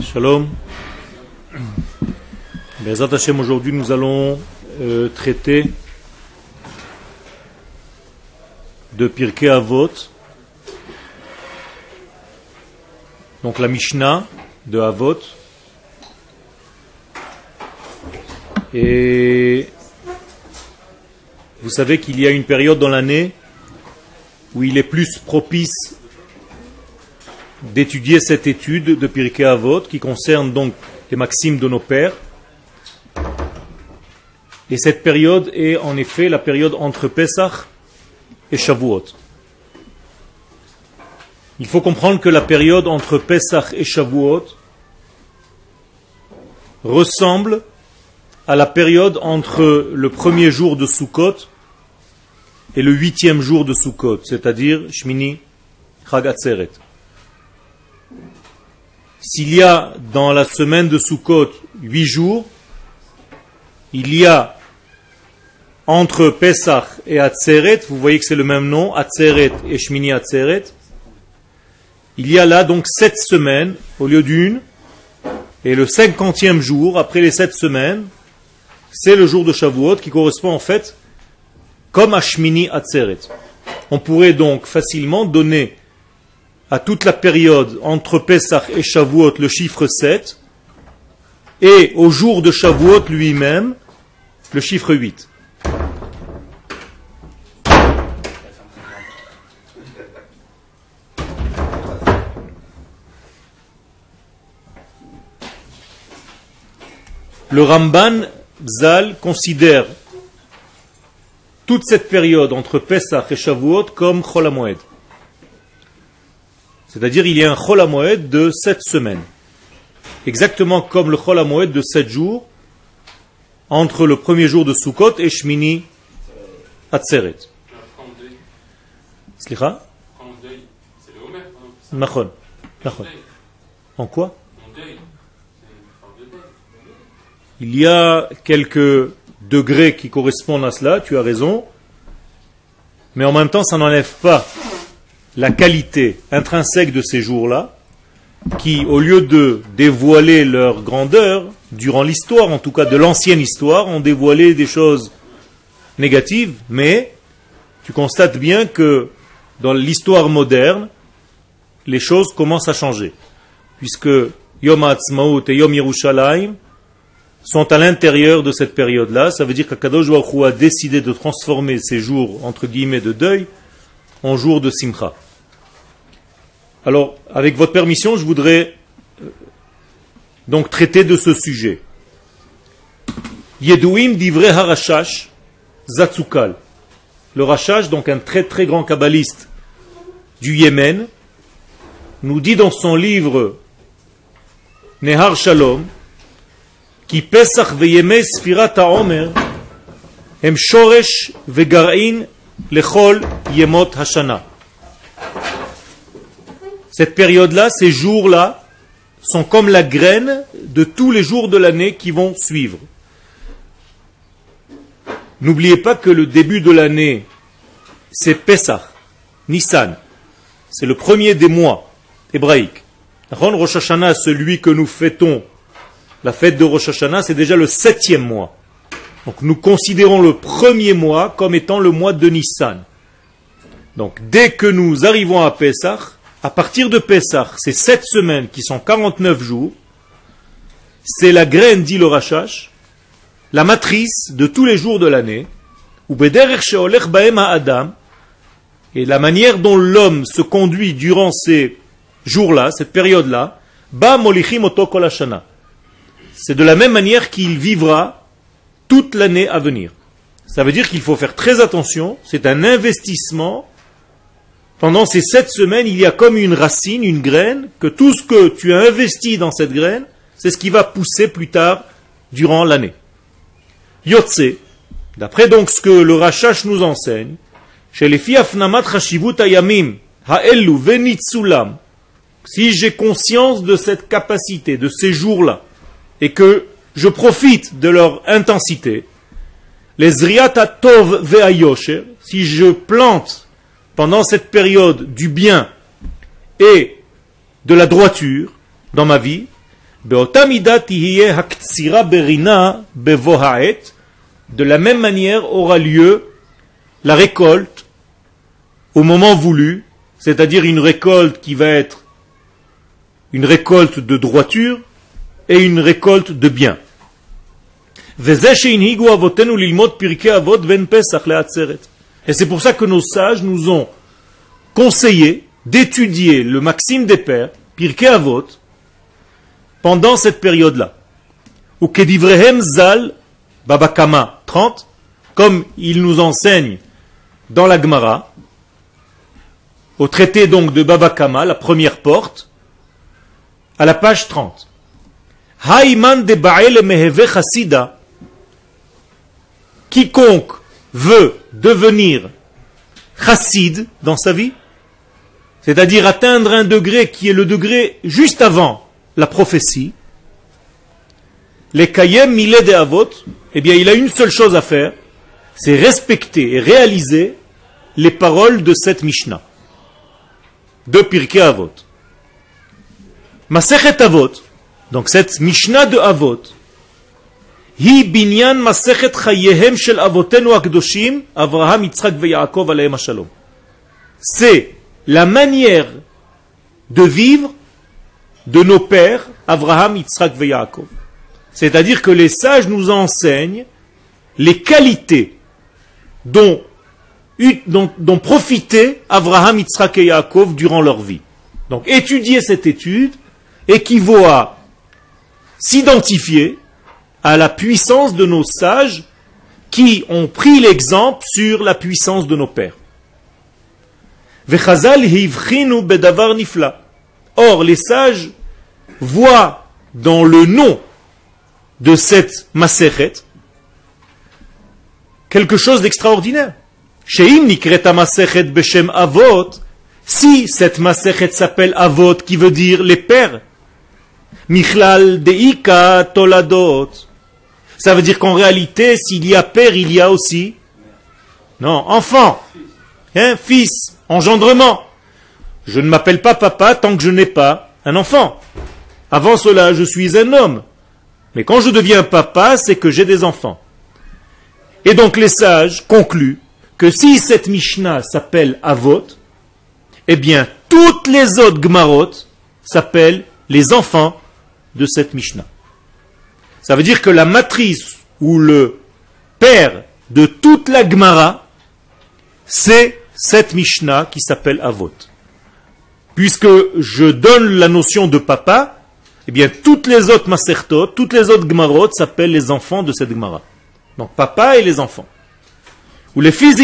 Shalom. Bezat Hashem, aujourd'hui nous allons euh, traiter de Pirkei Avot, donc la Mishnah de Avot. Et vous savez qu'il y a une période dans l'année où il est plus propice d'étudier cette étude de Pirkei Avot qui concerne donc les maximes de nos pères. Et cette période est en effet la période entre Pesach et Shavuot. Il faut comprendre que la période entre Pesach et Shavuot ressemble à la période entre le premier jour de Sukkot et le huitième jour de Sukkot, c'est-à-dire Shmini Chag S'il y a dans la semaine de Sukkot huit jours, il y a entre Pesach et Atzeret, vous voyez que c'est le même nom, Atzeret et Shmini Atzeret, il y a là donc sept semaines au lieu d'une, et le cinquantième jour, après les sept semaines, c'est le jour de Shavuot qui correspond en fait comme à Shmini Atzeret. On pourrait donc facilement donner à toute la période entre Pesach et Shavuot le chiffre 7 et au jour de Shavuot lui-même le chiffre 8. Le Ramban Zal considère toute cette période entre Pesach et Shavuot comme Chol C'est-à-dire il y a un Chol de sept semaines. Exactement comme le Chol de sept jours entre le premier jour de Sukkot et Shmini Atzeret. Slicha En quoi Il y a quelques degrés qui correspondent à cela, tu as raison, mais en même temps, ça n'enlève pas la qualité intrinsèque de ces jours-là, qui, au lieu de dévoiler leur grandeur, durant l'histoire, en tout cas de l'ancienne histoire, ont dévoilé des choses négatives, mais tu constates bien que dans l'histoire moderne, les choses commencent à changer. Puisque Yom Ha'atzmaut et Yom Yerushalayim sont à l'intérieur de cette période-là. Ça veut dire qu'Akadosh a décidé de transformer ces jours, entre guillemets, de deuil en jour de Simcha. Alors, avec votre permission, je voudrais euh, donc traiter de ce sujet. Yeduim d'Ivre Harashash Zatsukal. Le Rachash, donc un très très grand kabbaliste du Yémen, nous dit dans son livre Nehar Shalom qui Pesach ve'yemei Sfirat HaOmer hem shoresh ve'gar'in Lechol Yemot Hashana. Cette période-là, ces jours-là, sont comme la graine de tous les jours de l'année qui vont suivre. N'oubliez pas que le début de l'année, c'est Pesach, Nissan. C'est le premier des mois hébraïques. Rosh Hashanah, celui que nous fêtons, la fête de Rosh Hashanah, c'est déjà le septième mois. Donc nous considérons le premier mois comme étant le mois de Nissan. Donc dès que nous arrivons à Pessah, à partir de Pessah, ces sept semaines qui sont 49 jours, c'est la graine, dit le Rachash, la matrice de tous les jours de l'année, Adam, et la manière dont l'homme se conduit durant ces jours-là, cette période-là, Ba Molichim c'est de la même manière qu'il vivra toute l'année à venir. Ça veut dire qu'il faut faire très attention, c'est un investissement. Pendant ces sept semaines, il y a comme une racine, une graine, que tout ce que tu as investi dans cette graine, c'est ce qui va pousser plus tard durant l'année. Yotse, d'après donc ce que le Rachash nous enseigne, chez les Fiafnamat Hashivut Ayamim, Ha'elu Venitsulam, si j'ai conscience de cette capacité, de ces jours-là, et que je profite de leur intensité, les Zriata Tov Ve'ayosher, si je plante pendant cette période du bien et de la droiture dans ma vie, de la même manière aura lieu la récolte au moment voulu, c'est-à-dire une récolte qui va être une récolte de droiture et une récolte de bien. Et c'est pour ça que nos sages nous ont conseillé d'étudier le Maxime des Pères, Pirkei Avot, pendant cette période-là. Ou Kedivrehem Zal, Babakama 30, comme il nous enseigne dans la Gemara, au traité donc de Babakama, la première porte, à la page 30. Haïman de Ba'el Meheve Chassida, quiconque veut devenir chassid dans sa vie, c'est-à-dire atteindre un degré qui est le degré juste avant la prophétie, les kayem milé de avot, eh bien il a une seule chose à faire, c'est respecter et réaliser les paroles de cette Mishnah, de Pirkei Avot. Masechet Avot, donc cette Mishnah de Avot, היא בניין מסכת חייהם של אבותינו הקדושים, אברהם, יצחק ויעקב עליהם השלום. C'est la manière de vivre de nos pères, Abraham, Yitzhak et Yaakov. C'est-à-dire que les sages nous enseignent les qualités dont, dont, dont profitaient Abraham, Yitzhak et Yaakov durant leur vie. Donc étudier cette étude équivaut à s'identifier à la puissance de nos sages qui ont pris l'exemple sur la puissance de nos pères. Or, les sages voient dans le nom de cette Maseret quelque chose d'extraordinaire. Si cette Maseret s'appelle Avot, qui veut dire les pères, Michlal Deika Toladot, ça veut dire qu'en réalité, s'il y a père, il y a aussi non, enfant, hein, fils, engendrement. Je ne m'appelle pas papa tant que je n'ai pas un enfant. Avant cela, je suis un homme. Mais quand je deviens papa, c'est que j'ai des enfants. Et donc les sages concluent que si cette Mishnah s'appelle Avot, eh bien toutes les autres Gmarot s'appellent les enfants de cette Mishnah. Ça veut dire que la matrice ou le père de toute la Gemara, c'est cette Mishnah qui s'appelle Avot. Puisque je donne la notion de papa, eh bien toutes les autres Masertot, toutes les autres Gemarot s'appellent les enfants de cette Gemara. Donc papa et les enfants. Ou les fils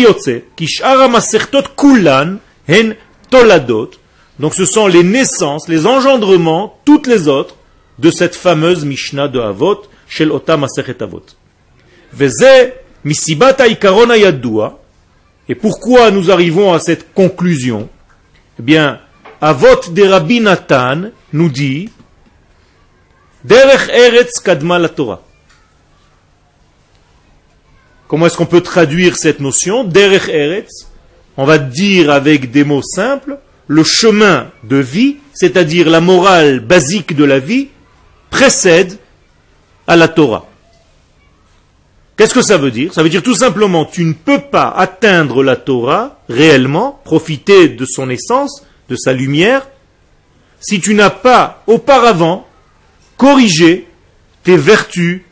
Kishara Masertot Kulan, Hen Toladot. Donc ce sont les naissances, les engendrements, toutes les autres, de cette fameuse Mishnah de Avot, Shel Ota Masechet Avot. Veze misibata ikaron ayadua. Et pourquoi nous arrivons à cette conclusion? Eh bien, Avot de Rabbi Nathan nous dit Derech Eretz Kadma la Torah. Comment est-ce qu'on peut traduire cette notion Derech Eretz, on va dire avec des mots simples, le chemin de vie, c'est-à-dire la morale basique de la vie, précède à la Torah. Qu'est-ce que ça veut dire? Ça veut dire tout simplement, tu ne peux pas atteindre la Torah réellement, profiter de son essence, de sa lumière, si tu n'as pas auparavant corrigé tes vertus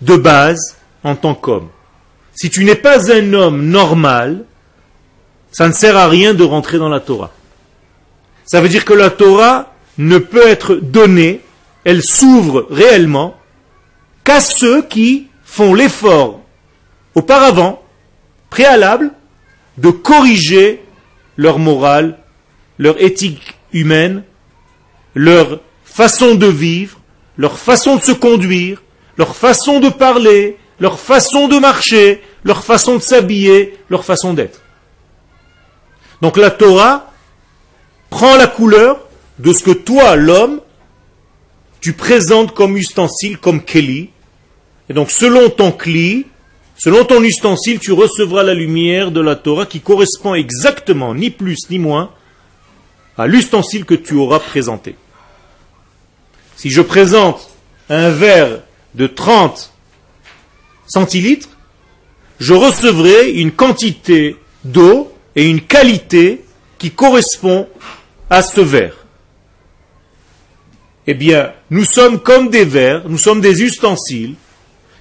de base en tant qu'homme. Si tu n'es pas un homme normal, ça ne sert à rien de rentrer dans la Torah. Ça veut dire que la Torah ne peut être donnée elle s'ouvre réellement qu'à ceux qui font l'effort auparavant, préalable, de corriger leur morale, leur éthique humaine, leur façon de vivre, leur façon de se conduire, leur façon de parler, leur façon de marcher, leur façon de s'habiller, leur façon d'être. Donc la Torah prend la couleur de ce que toi, l'homme, tu présentes comme ustensile, comme keli. Et donc, selon ton kli, selon ton ustensile, tu recevras la lumière de la Torah qui correspond exactement, ni plus ni moins, à l'ustensile que tu auras présenté. Si je présente un verre de 30 centilitres, je recevrai une quantité d'eau et une qualité qui correspond à ce verre. Eh bien, nous sommes comme des verres, nous sommes des ustensiles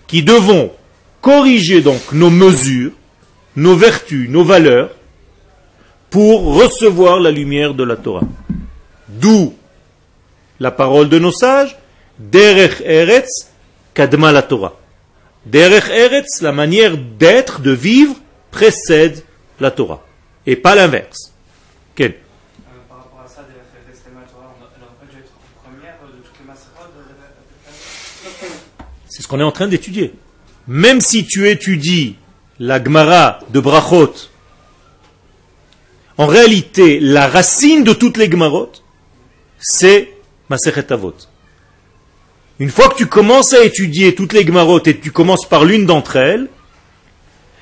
qui devons corriger donc nos mesures, nos vertus, nos valeurs, pour recevoir la lumière de la Torah. D'où la parole de nos sages, Derech Eretz Kadma la Torah. Derech Eretz, la manière d'être, de vivre, précède la Torah. Et pas l'inverse. Quel C'est ce qu'on est en train d'étudier. Même si tu étudies la Gemara de Brachot, en réalité, la racine de toutes les Gemarot, c'est Masechet Avot. Une fois que tu commences à étudier toutes les Gemarot et tu commences par l'une d'entre elles,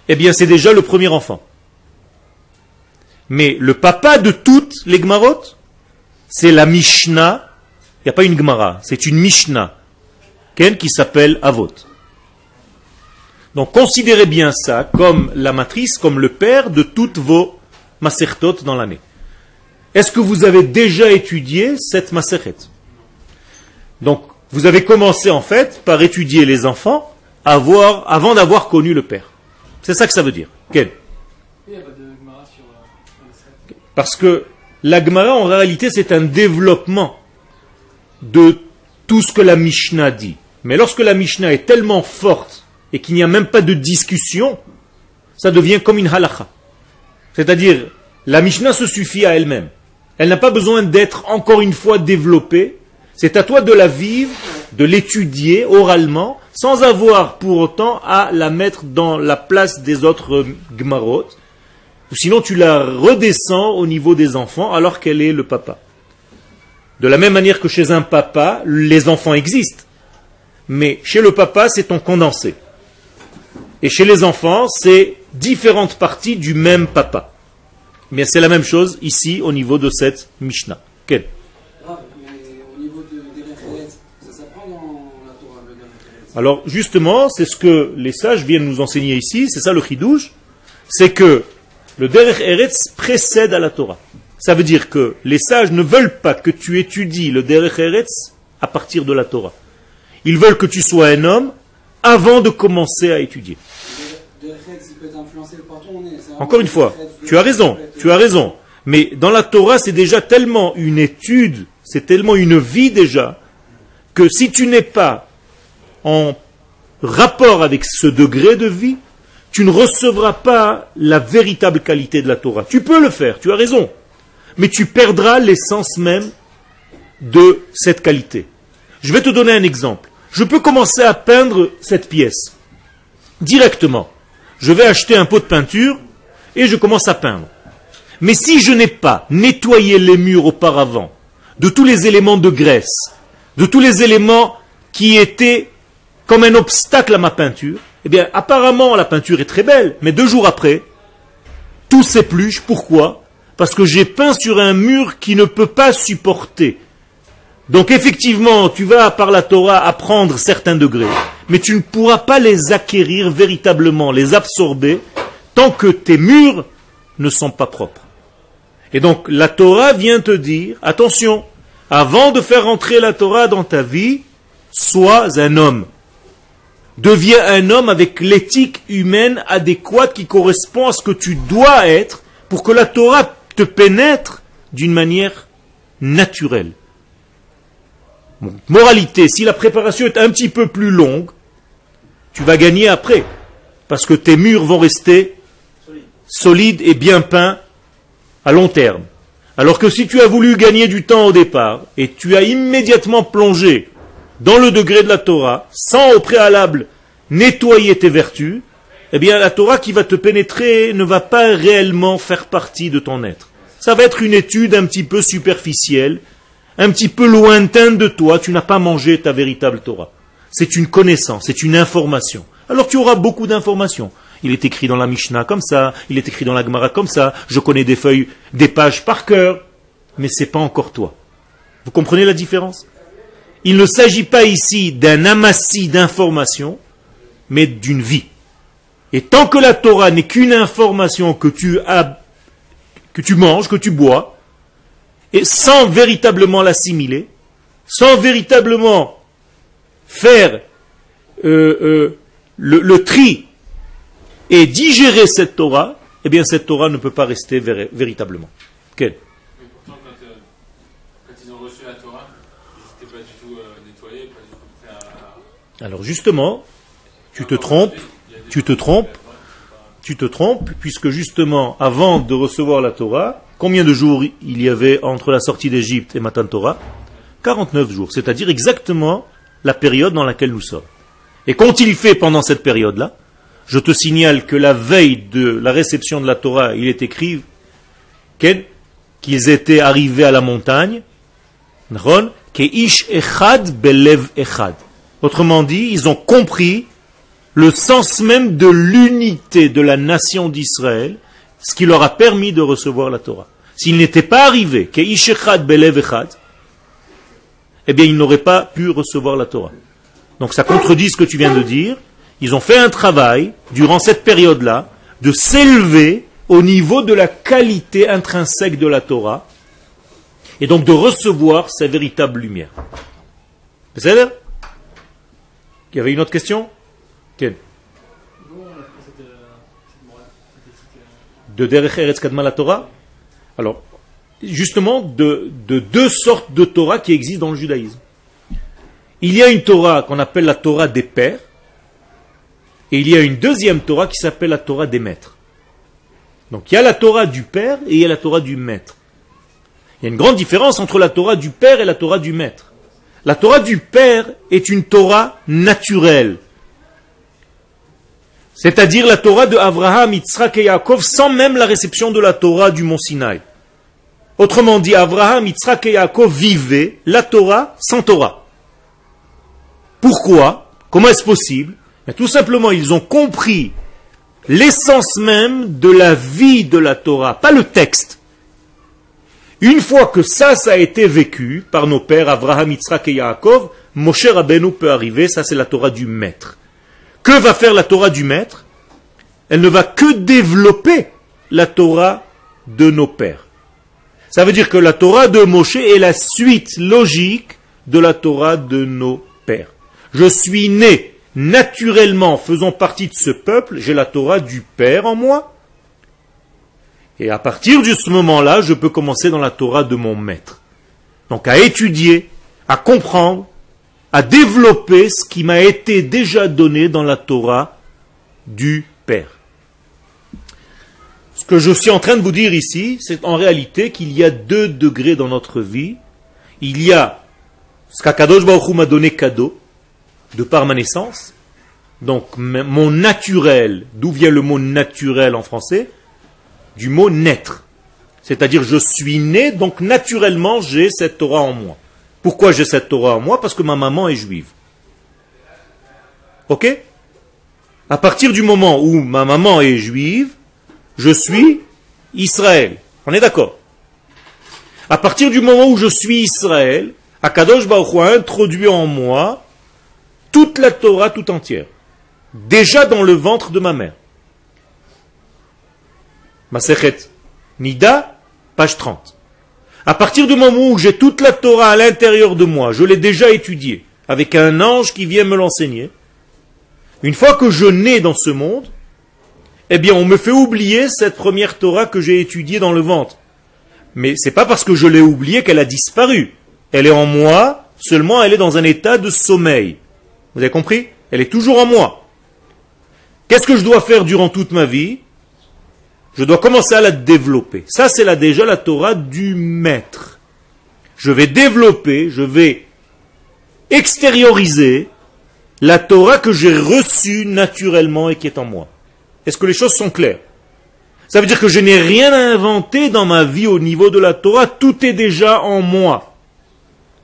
eh bien c'est déjà le premier enfant. Mais le papa de toutes les Gemarot, c'est la Mishnah. Il n'y a pas une Gemara, c'est une Mishnah qui s'appelle Avot. Donc considérez bien ça comme la matrice, comme le père de toutes vos masertot dans l'année. Est-ce que vous avez déjà étudié cette maseret? Donc vous avez commencé en fait par étudier les enfants avant d'avoir connu le père. C'est ça que ça veut dire. Quel Parce que la Gemara en réalité c'est un développement de tout ce que la Mishnah dit. Mais lorsque la Mishnah est tellement forte et qu'il n'y a même pas de discussion, ça devient comme une halakha. C'est-à-dire, la Mishnah se suffit à elle-même. Elle n'a pas besoin d'être encore une fois développée. C'est à toi de la vivre, de l'étudier oralement, sans avoir pour autant à la mettre dans la place des autres gmarot. Sinon, tu la redescends au niveau des enfants alors qu'elle est le papa. De la même manière que chez un papa, les enfants existent. Mais chez le papa, c'est ton condensé. Et chez les enfants, c'est différentes parties du même papa. Mais c'est la même chose ici au niveau de cette Mishnah. Quel Alors justement, c'est ce que les sages viennent nous enseigner ici, c'est ça le chidouche, c'est que le Derech Eretz précède à la Torah. Ça veut dire que les sages ne veulent pas que tu étudies le Derech Eretz à partir de la Torah. Ils veulent que tu sois un homme avant de commencer à étudier. Encore une fois, tu as raison, tu as raison. Mais dans la Torah, c'est déjà tellement une étude, c'est tellement une vie déjà, que si tu n'es pas en rapport avec ce degré de vie, tu ne recevras pas la véritable qualité de la Torah. Tu peux le faire, tu as raison. Mais tu perdras l'essence même de cette qualité. Je vais te donner un exemple je peux commencer à peindre cette pièce directement. Je vais acheter un pot de peinture et je commence à peindre. Mais si je n'ai pas nettoyé les murs auparavant de tous les éléments de graisse, de tous les éléments qui étaient comme un obstacle à ma peinture, eh bien apparemment la peinture est très belle, mais deux jours après, tout s'épluche. Pourquoi? Parce que j'ai peint sur un mur qui ne peut pas supporter donc effectivement, tu vas par la Torah apprendre certains degrés, mais tu ne pourras pas les acquérir véritablement, les absorber, tant que tes murs ne sont pas propres. Et donc la Torah vient te dire, attention, avant de faire entrer la Torah dans ta vie, sois un homme. Deviens un homme avec l'éthique humaine adéquate qui correspond à ce que tu dois être pour que la Torah te pénètre d'une manière naturelle. Moralité, si la préparation est un petit peu plus longue, tu vas gagner après. Parce que tes murs vont rester solides et bien peints à long terme. Alors que si tu as voulu gagner du temps au départ et tu as immédiatement plongé dans le degré de la Torah, sans au préalable nettoyer tes vertus, eh bien la Torah qui va te pénétrer ne va pas réellement faire partie de ton être. Ça va être une étude un petit peu superficielle un petit peu lointain de toi, tu n'as pas mangé ta véritable Torah. C'est une connaissance, c'est une information. Alors tu auras beaucoup d'informations. Il est écrit dans la Mishnah comme ça, il est écrit dans la Gemara comme ça, je connais des feuilles, des pages par cœur. mais c'est pas encore toi. Vous comprenez la différence? Il ne s'agit pas ici d'un amassis d'informations, mais d'une vie. Et tant que la Torah n'est qu'une information que tu as, que tu manges, que tu bois, et sans véritablement l'assimiler, sans véritablement faire euh, euh, le, tri et digérer cette Torah, eh bien cette Torah ne peut pas rester véritablement. Quel? Alors justement, tu te trompes, tu te trompes, tu te trompes, puisque justement, avant de recevoir la Torah, combien de jours il y avait entre la sortie d'Égypte et Matan Torah 49 jours, c'est-à-dire exactement la période dans laquelle nous sommes. Et qu'ont-ils fait pendant cette période-là Je te signale que la veille de la réception de la Torah, il est écrit qu'ils étaient arrivés à la montagne. Autrement dit, ils ont compris le sens même de l'unité de la nation d'Israël, ce qui leur a permis de recevoir la Torah. S'ils n'étaient pas arrivés, eh bien, ils n'auraient pas pu recevoir la Torah. Donc ça contredit ce que tu viens de dire. Ils ont fait un travail, durant cette période-là, de s'élever au niveau de la qualité intrinsèque de la Torah, et donc de recevoir sa véritable lumière. C'est il y avait une autre question? Quelle De Derech Eretz Kadma la Torah? Alors, justement, de, de deux sortes de Torah qui existent dans le judaïsme. Il y a une Torah qu'on appelle la Torah des pères, et il y a une deuxième Torah qui s'appelle la Torah des maîtres. Donc il y a la Torah du père et il y a la Torah du maître. Il y a une grande différence entre la Torah du père et la Torah du maître. La Torah du Père est une Torah naturelle. C'est-à-dire la Torah de Abraham, Yitzhak et Yaakov sans même la réception de la Torah du Mont Sinaï. Autrement dit, Abraham, Yitzhak et Yaakov vivaient la Torah sans Torah. Pourquoi? Comment est-ce possible? Tout simplement, ils ont compris l'essence même de la vie de la Torah, pas le texte. Une fois que ça, ça a été vécu par nos pères Abraham, Yitzhak et Yaakov, Moshe Rabbeinu peut arriver, ça c'est la Torah du maître. Que va faire la Torah du maître? Elle ne va que développer la Torah de nos pères. Ça veut dire que la Torah de Moshe est la suite logique de la Torah de nos pères. Je suis né naturellement faisant partie de ce peuple, j'ai la Torah du Père en moi, et à partir de ce moment-là, je peux commencer dans la Torah de mon maître. Donc à étudier, à comprendre, à développer ce qui m'a été déjà donné dans la Torah du Père. Ce que je suis en train de vous dire ici, c'est en réalité qu'il y a deux degrés dans notre vie. Il y a ce qu'Akadosh m'a donné cadeau, de par ma naissance, donc mon naturel, d'où vient le mot naturel en français? Du mot naître. C'est-à-dire je suis né, donc naturellement j'ai cette Torah en moi. Pourquoi j'ai cette Torah en moi? Parce que ma maman est juive. Ok? À partir du moment où ma maman est juive, je suis Israël. On est d'accord? À partir du moment où je suis Israël, Akadosh Baruch introduit en moi toute la Torah tout entière. Déjà dans le ventre de ma mère. Nida, page 30. À partir du moment où j'ai toute la Torah à l'intérieur de moi, je l'ai déjà étudiée, avec un ange qui vient me l'enseigner, une fois que je nais dans ce monde, eh bien on me fait oublier cette première Torah que j'ai étudiée dans le ventre. Mais c'est pas parce que je l'ai oubliée qu'elle a disparu. Elle est en moi, seulement elle est dans un état de sommeil. Vous avez compris? Elle est toujours en moi. Qu'est-ce que je dois faire durant toute ma vie? Je dois commencer à la développer. Ça, c'est là déjà la Torah du maître. Je vais développer, je vais extérioriser la Torah que j'ai reçue naturellement et qui est en moi. Est-ce que les choses sont claires? Ça veut dire que je n'ai rien à inventer dans ma vie au niveau de la Torah, tout est déjà en moi.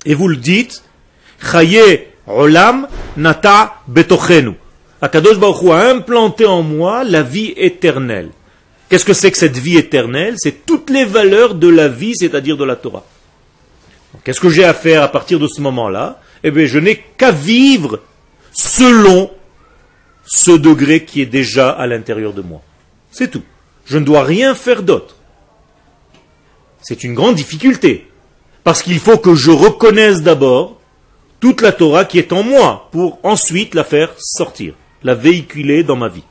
Et vous le dites, Chaye Olam Nata Betochenu. Akadosh Baruch a implanté en moi la vie éternelle. Qu'est-ce que c'est que cette vie éternelle? C'est toutes les valeurs de la vie, c'est-à-dire de la Torah. Qu'est-ce que j'ai à faire à partir de ce moment-là? Eh bien, je n'ai qu'à vivre selon ce degré qui est déjà à l'intérieur de moi. C'est tout. Je ne dois rien faire d'autre. C'est une grande difficulté. Parce qu'il faut que je reconnaisse d'abord toute la Torah qui est en moi pour ensuite la faire sortir, la véhiculer dans ma vie.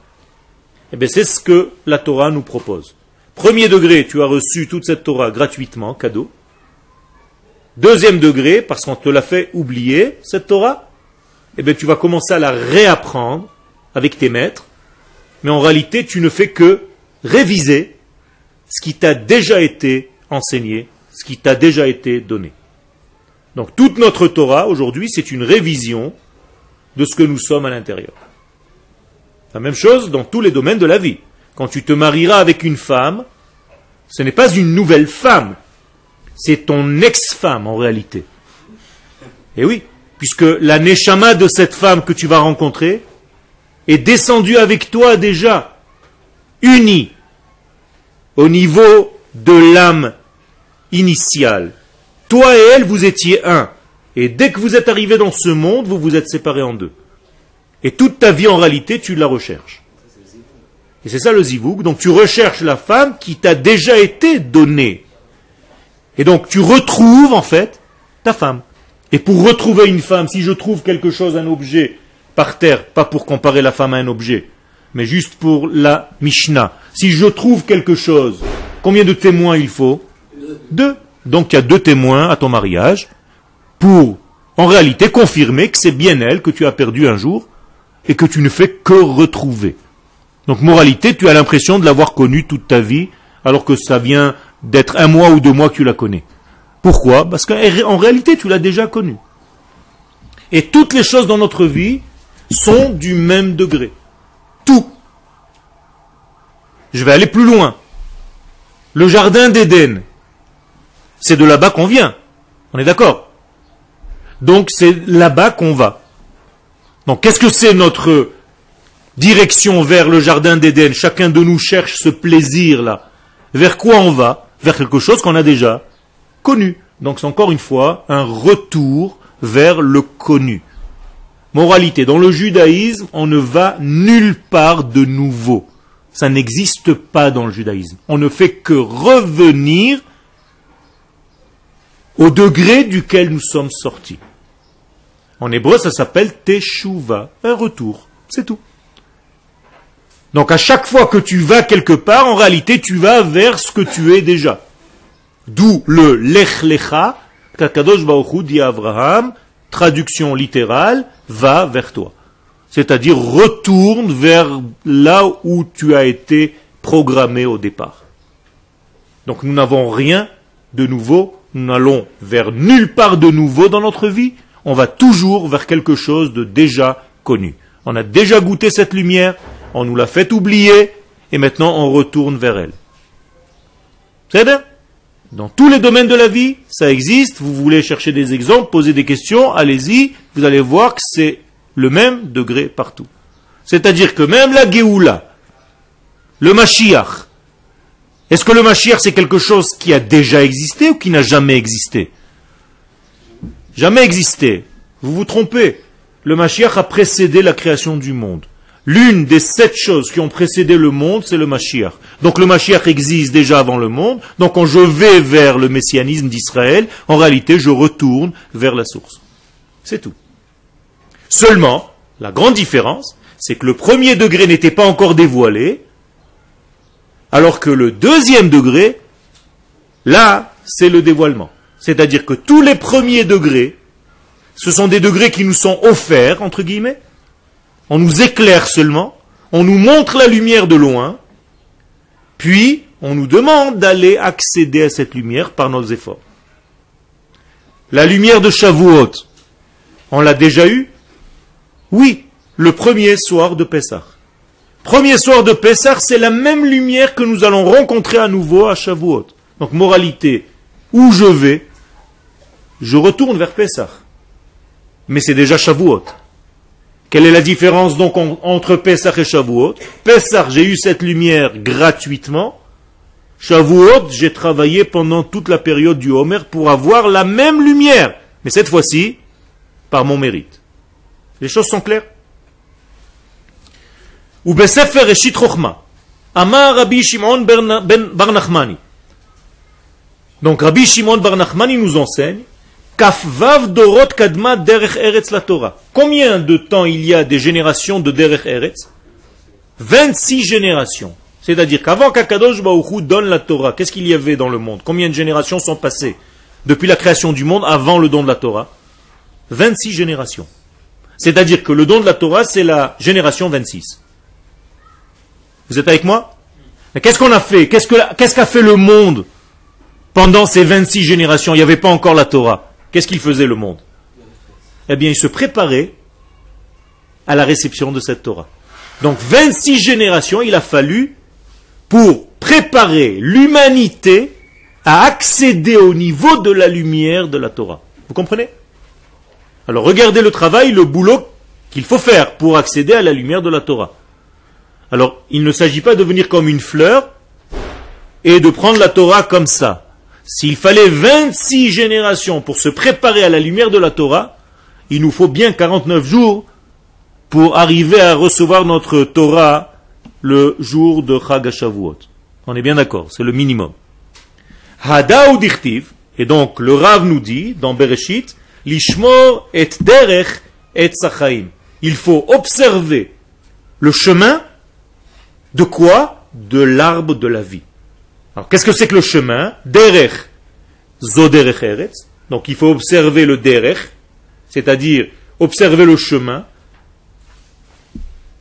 Eh c'est ce que la Torah nous propose. Premier degré, tu as reçu toute cette Torah gratuitement, cadeau. Deuxième degré, parce qu'on te l'a fait oublier, cette Torah, eh bien, tu vas commencer à la réapprendre avec tes maîtres, mais en réalité, tu ne fais que réviser ce qui t'a déjà été enseigné, ce qui t'a déjà été donné. Donc toute notre Torah aujourd'hui, c'est une révision de ce que nous sommes à l'intérieur. La même chose dans tous les domaines de la vie. Quand tu te marieras avec une femme, ce n'est pas une nouvelle femme, c'est ton ex-femme en réalité. Et oui, puisque la neshama de cette femme que tu vas rencontrer est descendue avec toi déjà, unie au niveau de l'âme initiale. Toi et elle, vous étiez un. Et dès que vous êtes arrivé dans ce monde, vous vous êtes séparés en deux. Et toute ta vie, en réalité, tu la recherches. Et c'est ça le zivouk. Donc tu recherches la femme qui t'a déjà été donnée. Et donc tu retrouves, en fait, ta femme. Et pour retrouver une femme, si je trouve quelque chose, un objet, par terre, pas pour comparer la femme à un objet, mais juste pour la Mishnah, si je trouve quelque chose, combien de témoins il faut? Deux. Donc il y a deux témoins à ton mariage pour, en réalité, confirmer que c'est bien elle que tu as perdue un jour et que tu ne fais que retrouver. Donc moralité, tu as l'impression de l'avoir connue toute ta vie, alors que ça vient d'être un mois ou deux mois que tu la connais. Pourquoi? Parce qu'en réalité, tu l'as déjà connue. Et toutes les choses dans notre vie sont du même degré. Tout. Je vais aller plus loin. Le jardin d'Éden, c'est de là-bas qu'on vient. On est d'accord? Donc c'est là-bas qu'on va. Qu'est-ce que c'est notre direction vers le jardin d'Éden? Chacun de nous cherche ce plaisir-là. Vers quoi on va? Vers quelque chose qu'on a déjà connu. Donc c'est encore une fois un retour vers le connu. Moralité, dans le judaïsme, on ne va nulle part de nouveau. Ça n'existe pas dans le judaïsme. On ne fait que revenir au degré duquel nous sommes sortis. En hébreu, ça s'appelle teshuva, un retour. C'est tout. Donc à chaque fois que tu vas quelque part, en réalité, tu vas vers ce que tu es déjà. D'où le lech lecha, kakadosh dit Abraham, traduction littérale, va vers toi. C'est-à-dire retourne vers là où tu as été programmé au départ. Donc nous n'avons rien de nouveau, nous n'allons vers nulle part de nouveau dans notre vie, on va toujours vers quelque chose de déjà connu. On a déjà goûté cette lumière, on nous l'a fait oublier, et maintenant on retourne vers elle. C'est bien Dans tous les domaines de la vie, ça existe. Vous voulez chercher des exemples, poser des questions, allez-y. Vous allez voir que c'est le même degré partout. C'est-à-dire que même la Géoula, le Mashiach, est-ce que le Mashiach c'est quelque chose qui a déjà existé ou qui n'a jamais existé? Jamais existé. Vous vous trompez. Le Mashiach a précédé la création du monde. L'une des sept choses qui ont précédé le monde, c'est le Mashiach. Donc le Mashiach existe déjà avant le monde. Donc quand je vais vers le messianisme d'Israël, en réalité, je retourne vers la source. C'est tout. Seulement, la grande différence, c'est que le premier degré n'était pas encore dévoilé, alors que le deuxième degré, là, c'est le dévoilement. C'est-à-dire que tous les premiers degrés, ce sont des degrés qui nous sont offerts, entre guillemets. On nous éclaire seulement, on nous montre la lumière de loin, puis on nous demande d'aller accéder à cette lumière par nos efforts. La lumière de Shavuot, on l'a déjà eue? Oui, le premier soir de Pessah. Premier soir de Pessah, c'est la même lumière que nous allons rencontrer à nouveau à Shavuot. Donc, moralité, où je vais, je retourne vers Pessah. Mais c'est déjà Shavuot. Quelle est la différence donc entre Pesach et Shavuot? Pesach, j'ai eu cette lumière gratuitement. Shavuot, j'ai travaillé pendant toute la période du Homer pour avoir la même lumière. Mais cette fois-ci, par mon mérite. Les choses sont claires? Ou Besefer Eshit. Amar Rabbi Shimon ben Bar Nachmani. Donc Rabbi Shimon Bar Nachmani nous enseigne Kafvav Dorot Kadma Derech Eretz la Torah. Combien de temps il y a des générations de Derech Eretz 26 générations. C'est-à-dire qu'avant qu'Akadosh Baruch donne la Torah, qu'est-ce qu'il y avait dans le monde? Combien de générations sont passées depuis la création du monde avant le don de la Torah? 26 générations. C'est-à-dire que le don de la Torah, c'est la génération 26. Vous êtes avec moi? Mais qu'est-ce qu'on a fait? Qu'est-ce qu'a fait le monde pendant ces 26 générations? Il n'y avait pas encore la Torah. Qu'est-ce qu'il faisait le monde? Eh bien, il se préparait à la réception de cette Torah. Donc 26 générations, il a fallu pour préparer l'humanité à accéder au niveau de la lumière de la Torah. Vous comprenez? Alors regardez le travail, le boulot qu'il faut faire pour accéder à la lumière de la Torah. Alors, il ne s'agit pas de venir comme une fleur et de prendre la Torah comme ça. S'il fallait 26 générations pour se préparer à la lumière de la Torah, il nous faut bien 49 jours pour arriver à recevoir notre Torah le jour de Chag Shavuot. On est bien d'accord, c'est le minimum. Hada ou et donc le Rav nous dit dans Bereshit, Lishmor et derech et sachaim. Il faut observer le chemin de quoi? De l'arbre de la vie. Alors, qu'est-ce que c'est que le chemin Derech, zoderech eretz. Donc, il faut observer le derech, c'est-à-dire observer le chemin.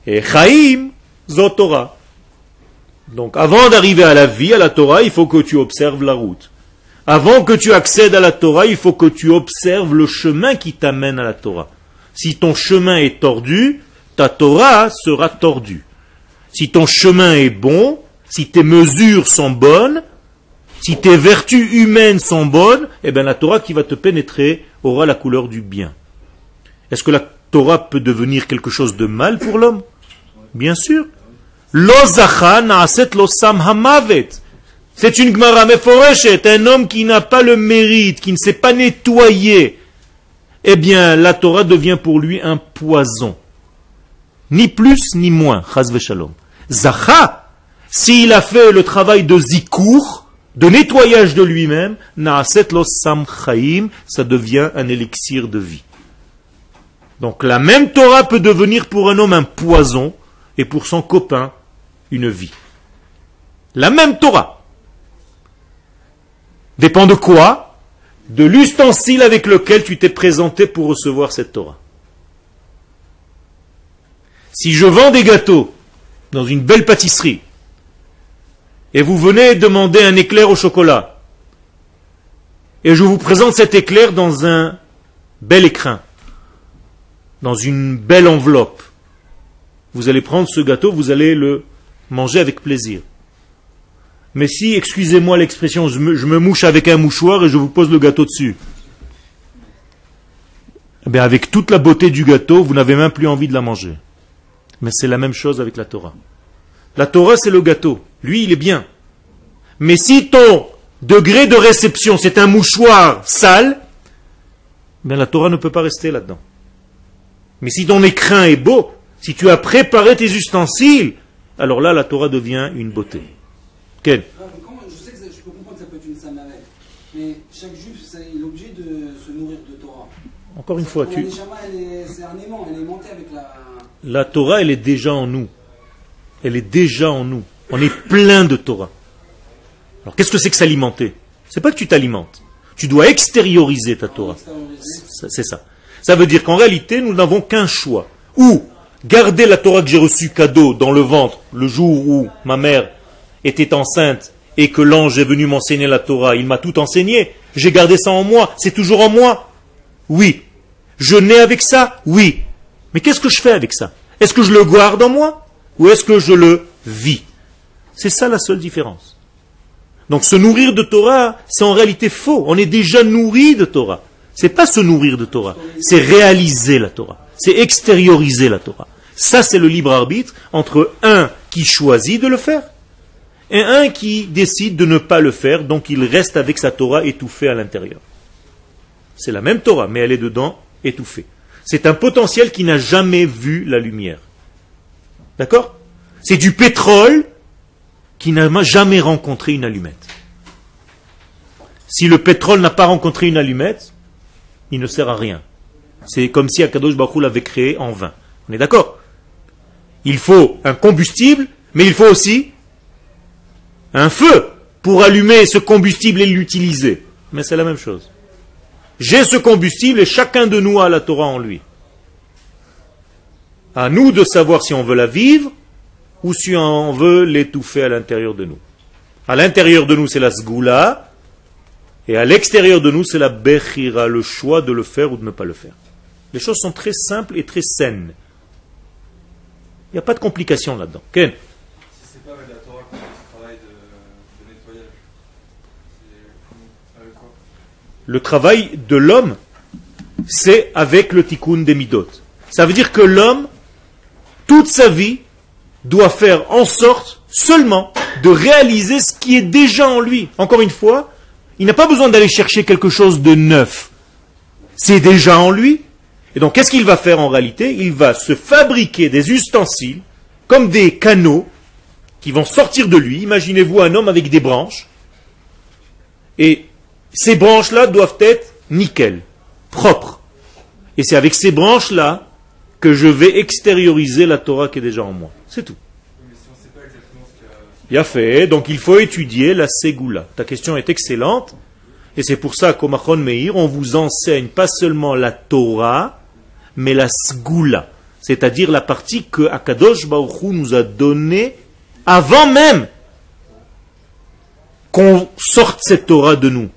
Et chaim, zotora. Donc, avant d'arriver à la vie, à la Torah, il faut que tu observes la route. Avant que tu accèdes à la Torah, il faut que tu observes le chemin qui t'amène à la Torah. Si ton chemin est tordu, ta Torah sera tordue. Si ton chemin est bon, si tes mesures sont bonnes, si tes vertus humaines sont bonnes, eh bien la Torah qui va te pénétrer aura la couleur du bien. Est-ce que la Torah peut devenir quelque chose de mal pour l'homme? Bien sûr. C'est une Gemara Meforeshet, un homme qui n'a pas le mérite, qui ne s'est pas nettoyé. Eh bien, la Torah devient pour lui un poison. Ni plus ni moins. S'il a fait le travail de zikour, de nettoyage de lui-même, ça devient un élixir de vie. Donc la même Torah peut devenir pour un homme un poison et pour son copain une vie. La même Torah. Dépend de quoi? De l'ustensile avec lequel tu t'es présenté pour recevoir cette Torah. Si je vends des gâteaux dans une belle pâtisserie et vous venez demander un éclair au chocolat, et je vous présente cet éclair dans un bel écrin, dans une belle enveloppe, vous allez prendre ce gâteau, vous allez le manger avec plaisir. Mais si, excusez-moi l'expression, je me, mouche avec un mouchoir et je vous pose le gâteau dessus, eh avec toute la beauté du gâteau, vous n'avez même plus envie de la manger. Mais c'est la même chose avec la Torah. La Torah, c'est le gâteau. Lui, il est bien. Mais si ton degré de réception, c'est un mouchoir sale, ben la Torah ne peut pas rester là-dedans. Mais si ton écrin est beau, si tu as préparé tes ustensiles, alors là, la Torah devient une beauté. Quel Je sais que je peux comprendre que ça peut être une mais chaque juif, il est obligé de se nourrir de Torah. Encore une fois, tu. C'est un aimant, elle est montée avec la. La Torah, elle est déjà en nous. Elle est déjà en nous. On est plein de Torah. Alors qu'est-ce que c'est que s'alimenter? C'est pas que tu t'alimentes. Tu dois extérioriser ta Torah. C'est ça. Ça veut dire qu'en réalité, nous n'avons qu'un choix. Ou garder la Torah que j'ai reçue cadeau dans le ventre le jour où ma mère était enceinte et que l'ange est venu m'enseigner la Torah. Il m'a tout enseigné. J'ai gardé ça en moi. C'est toujours en moi. Oui. Je nais avec ça Oui. Mais qu'est-ce que je fais avec ça? Est-ce que je le garde en moi? Ou est-ce que je le vis? C'est ça la seule différence. Donc se nourrir de Torah, c'est en réalité faux. On est déjà nourri de Torah. C'est pas se nourrir de Torah, c'est réaliser la Torah. C'est extérioriser la Torah. Ça, c'est le libre arbitre entre un qui choisit de le faire et un qui décide de ne pas le faire, donc il reste avec sa Torah étouffée à l'intérieur. C'est la même Torah, mais elle est dedans étouffée. C'est un potentiel qui n'a jamais vu la lumière. D'accord? C'est du pétrole qui n'a jamais rencontré une allumette. Si le pétrole n'a pas rencontré une allumette, il ne sert à rien. C'est comme si Akadosh Baruch l'avait créé en vain. On est d'accord? Il faut un combustible, mais il faut aussi un feu pour allumer ce combustible et l'utiliser. Mais c'est la même chose. J'ai ce combustible et chacun de nous a la Torah en lui. À nous de savoir si on veut la vivre ou si on veut l'étouffer à l'intérieur de nous. À l'intérieur de nous, c'est la sgoula, et à l'extérieur de nous, c'est la bechira, le choix de le faire ou de ne pas le faire. Les choses sont très simples et très saines. Il n'y a pas de complications là-dedans. Ken le travail de l'homme, c'est avec le tikkun des midot. Ça veut dire que l'homme, toute sa vie, doit faire en sorte seulement de réaliser ce qui est déjà en lui. Encore une fois, il n'a pas besoin d'aller chercher quelque chose de neuf. C'est déjà en lui. Et donc, qu'est-ce qu'il va faire en réalité? Il va se fabriquer des ustensiles, comme des canaux, qui vont sortir de lui. Imaginez-vous un homme avec des branches. Et ces branches-là doivent être nickel, propres. Et c'est avec ces branches-là que je vais extérioriser la Torah qui est déjà en moi. C'est tout. Il a fait, donc il faut étudier la Ségoula. Ta question est excellente, et c'est pour ça qu'au Machon Meir, on vous enseigne pas seulement la Torah, mais la Sgoula, c'est-à-dire la partie que Akadosh Baruch nous a donnée avant même qu'on sorte cette Torah de nous.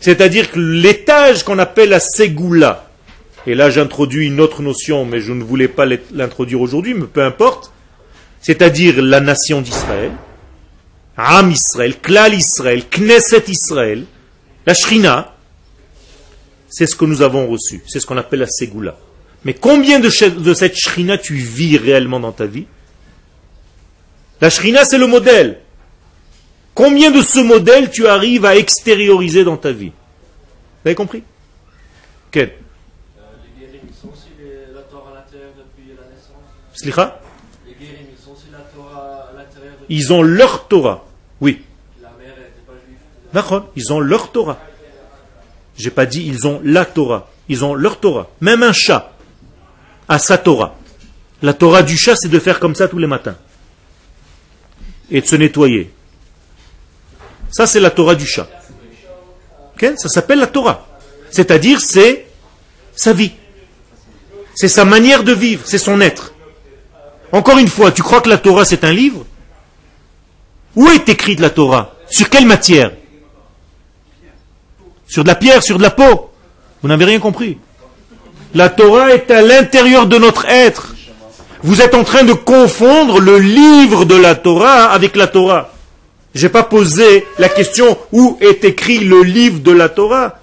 C'est-à-dire que l'étage qu'on appelle la Ségoula, et là j'introduis une autre notion, mais je ne voulais pas l'introduire aujourd'hui, mais peu importe, c'est-à-dire la nation d'Israël, Am Israël, Klal Israël, Knesset Israël, la Shrina, c'est ce que nous avons reçu, c'est ce qu'on appelle la Ségoula. Mais combien de, cette Shrina tu vis réellement dans ta vie? La Shrina, c'est le modèle. Combien de ce modèle tu arrives à extérioriser dans ta vie? Vous avez compris Les guérim, ils sont aussi la Torah à l'intérieur depuis la naissance Slicha? Ils ont leur Torah, oui. Ils ont leur Torah. J'ai pas dit ils ont la Torah. Ils ont leur Torah. Même un chat a sa Torah. La Torah du chat, c'est de faire comme ça tous les matins. Et de se nettoyer. Ça, c'est la Torah du chat. Ça s'appelle la Torah. C'est-à-dire, c'est sa vie. C'est sa manière de vivre, c'est son être. Encore une fois, tu crois que la Torah, c'est un livre? Où est écrite la Torah? Sur quelle matière? Sur de la pierre, sur de la peau? Vous n'avez rien compris. La Torah est à l'intérieur de notre être. Vous êtes en train de confondre le livre de la Torah avec la Torah. Je n'ai pas posé la question où est écrit le livre de la Torah?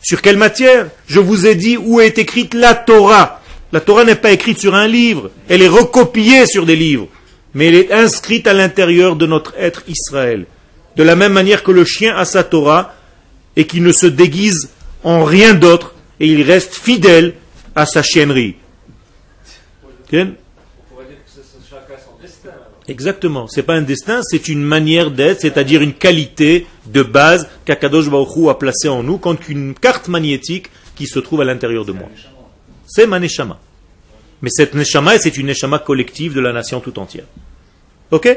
Sur quelle matière? Je vous ai dit où est écrite la Torah? La Torah n'est pas écrite sur un livre, elle est recopiée sur des livres, mais elle est inscrite à l'intérieur de notre être Israël. De la même manière que le chien a sa Torah et qu'il ne se déguise en rien d'autre et il reste fidèle à sa chiennerie. Exactement. C'est pas un destin, c'est une manière d'être, c'est-à-dire une qualité de base qu'Akadosh Baruch a placée en nous, comme une carte magnétique qui se trouve à l'intérieur de moi. C'est ma neshama. Mais cette neshama, c'est une neshama collective de la nation tout entière. Ok?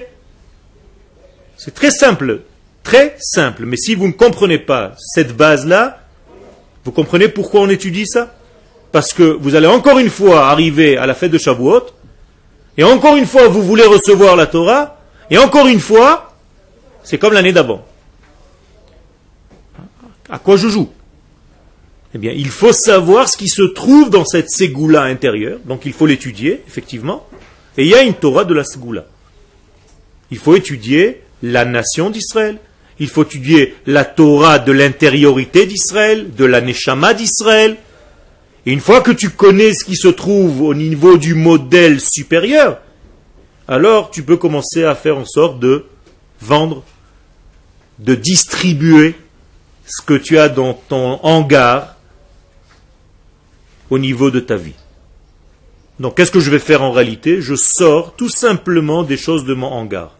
C'est très simple. Très simple. Mais si vous ne comprenez pas cette base-là, vous comprenez pourquoi on étudie ça? Parce que vous allez encore une fois arriver à la fête de Shavuot, et encore une fois, vous voulez recevoir la Torah, et encore une fois, c'est comme l'année d'avant. À quoi je joue? Eh bien, il faut savoir ce qui se trouve dans cette ségoula intérieure, donc il faut l'étudier, effectivement, et il y a une Torah de la ségoula. Il faut étudier la nation d'Israël, il faut étudier la Torah de l'intériorité d'Israël, de la Neshama d'Israël, Et une fois que tu connais ce qui se trouve au niveau du modèle supérieur, alors tu peux commencer à faire en sorte de vendre, de distribuer ce que tu as dans ton hangar au niveau de ta vie. Donc qu'est-ce que je vais faire en réalité? Je sors tout simplement des choses de mon hangar.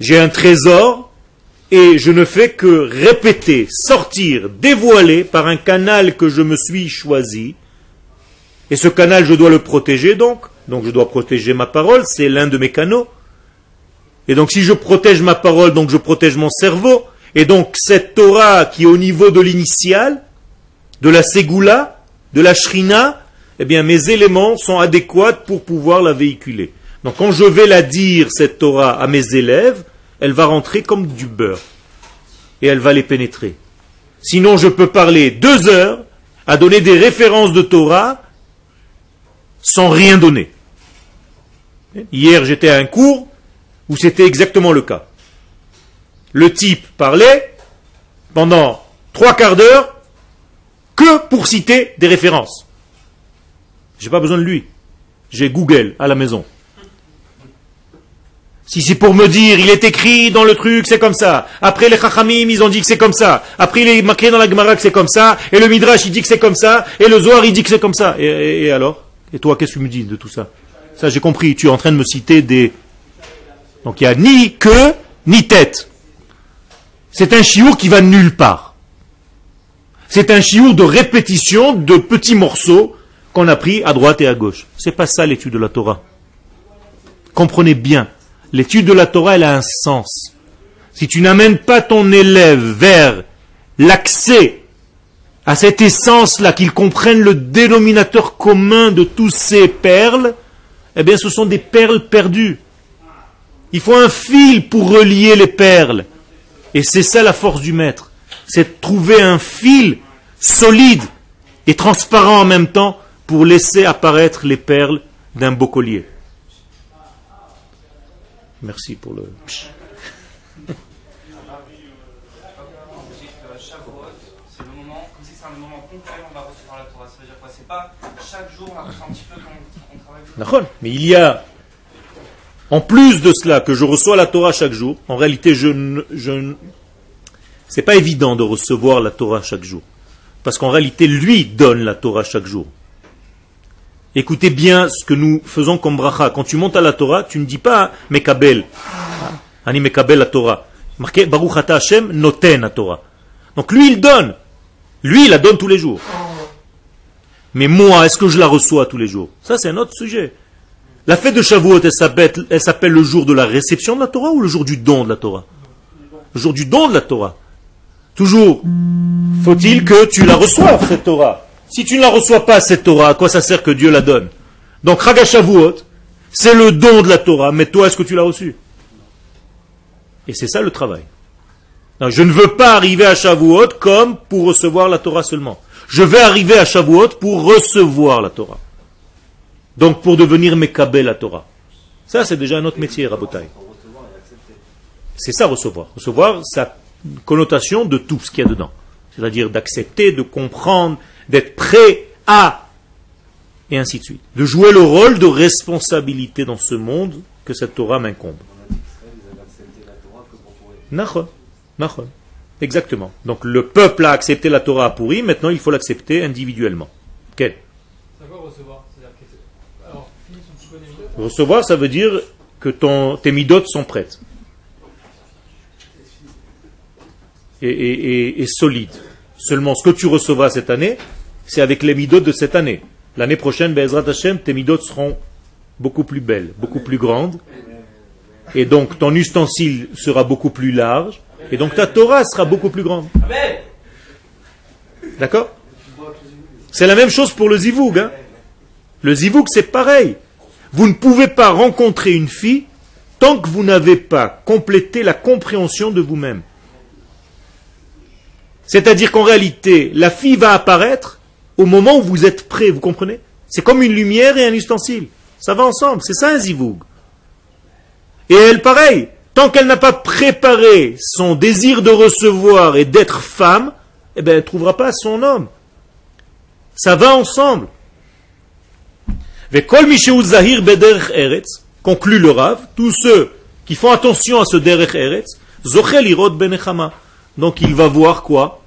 J'ai un trésor et je ne fais que répéter, sortir, dévoiler par un canal que je me suis choisi. Et ce canal, je dois le protéger donc. Donc je dois protéger ma parole, c'est l'un de mes canaux. Et donc si je protège ma parole, donc je protège mon cerveau. Et donc cette Torah qui est au niveau de l'initial, de la Ségoula, de la Shrina, eh bien mes éléments sont adéquats pour pouvoir la véhiculer. Donc quand je vais la dire, cette Torah, à mes élèves, elle va rentrer comme du beurre. Et elle va les pénétrer. Sinon je peux parler deux heures à donner des références de Torah sans rien donner. Hier j'étais à un cours où c'était exactement le cas. Le type parlait pendant trois quarts d'heure que pour citer des références. J'ai pas besoin de lui. J'ai Google à la maison. Si c'est pour me dire, il est écrit dans le truc, c'est comme ça. Après les Chachamim, ils ont dit que c'est comme ça. Après il est marqué dans la Gemara que c'est comme ça. Et le Midrash, il dit que c'est comme ça. Et le Zohar, il dit que c'est comme ça. Et, alors? Et toi, qu'est-ce que tu me dis de tout ça? Ça, j'ai compris. Tu es en train de me citer des... Donc il n'y a ni queue, ni tête. C'est un chiour qui va nulle part. C'est un chiour de répétition de petits morceaux qu'on a pris à droite et à gauche. C'est pas ça l'étude de la Torah. Comprenez bien. L'étude de la Torah, elle a un sens. Si tu n'amènes pas ton élève vers l'accès à cette essence-là, qu'il comprenne le dénominateur commun de tous ces perles, eh bien ce sont des perles perdues. Il faut un fil pour relier les perles. Et c'est ça la force du maître. C'est de trouver un fil solide et transparent en même temps pour laisser apparaître les perles d'un beau collier. Merci pour le. Mais il y a, en plus de cela, que je reçois la Torah chaque jour, en réalité, je ne, je c'est pas évident de recevoir la Torah chaque jour. Parce qu'en réalité, lui donne la Torah chaque jour. Écoutez bien ce que nous faisons comme bracha. Quand tu montes à la Torah, tu ne dis pas Mekabel. Ani Mekabel la Torah. Marqué Baruch Ata Hashem noten la Torah. Donc lui, il donne. Lui, il la donne tous les jours. Mais moi, est-ce que je la reçois tous les jours? Ça, c'est un autre sujet. La fête de Shavuot, elle s'appelle le jour de la réception de la Torah ou le jour du don de la Torah? Le jour du don de la Torah. Toujours, faut-il que tu la reçoives, cette Torah? Si tu ne la reçois pas, cette Torah, à quoi ça sert que Dieu la donne? Donc, Ragashavuot, c'est le don de la Torah, mais toi, est-ce que tu l'as reçu? Et c'est ça le travail. je ne veux pas arriver à Shavuot comme pour recevoir la Torah seulement. Je vais arriver à Shavuot pour recevoir la Torah. Donc, pour devenir Mekabel la Torah. Ça, c'est déjà un autre métier, Rabotai. C'est ça, recevoir. Recevoir, sa connotation de tout ce qu'il y a dedans. C'est-à-dire d'accepter, de comprendre, d'être prêt à, et ainsi de suite. De jouer le rôle de responsabilité dans ce monde que cette Torah m'incombe. Exactement. Donc le peuple a accepté la Torah à pourri, maintenant il faut l'accepter individuellement. Quel? Recevoir, ça veut dire que ton, tes midotes sont prêtes. Et, solides. Seulement, ce que tu recevras cette année, c'est avec les midot de cette année. L'année prochaine, Bezrat Hashem, tes midot seront beaucoup plus belles, beaucoup plus grandes. Et donc, ton ustensile sera beaucoup plus large. Et donc, ta Torah sera beaucoup plus grande. D'accord? C'est la même chose pour le zivoug. Hein. le zivoug, c'est pareil. Vous ne pouvez pas rencontrer une fille tant que vous n'avez pas complété la compréhension de vous-même. C'est-à-dire qu'en réalité, la fille va apparaître au moment où vous êtes prêt, vous comprenez? C'est comme une lumière et un ustensile. Ça va ensemble, c'est ça un zivoug. Et elle, pareil, tant qu'elle n'a pas préparé son désir de recevoir et d'être femme, eh ben, elle ne trouvera pas son homme. Ça va ensemble. zahir eretz, conclut le Rav, tous ceux qui font attention à ce derech eretz, zochel irod benechama. Donc il va voir quoi?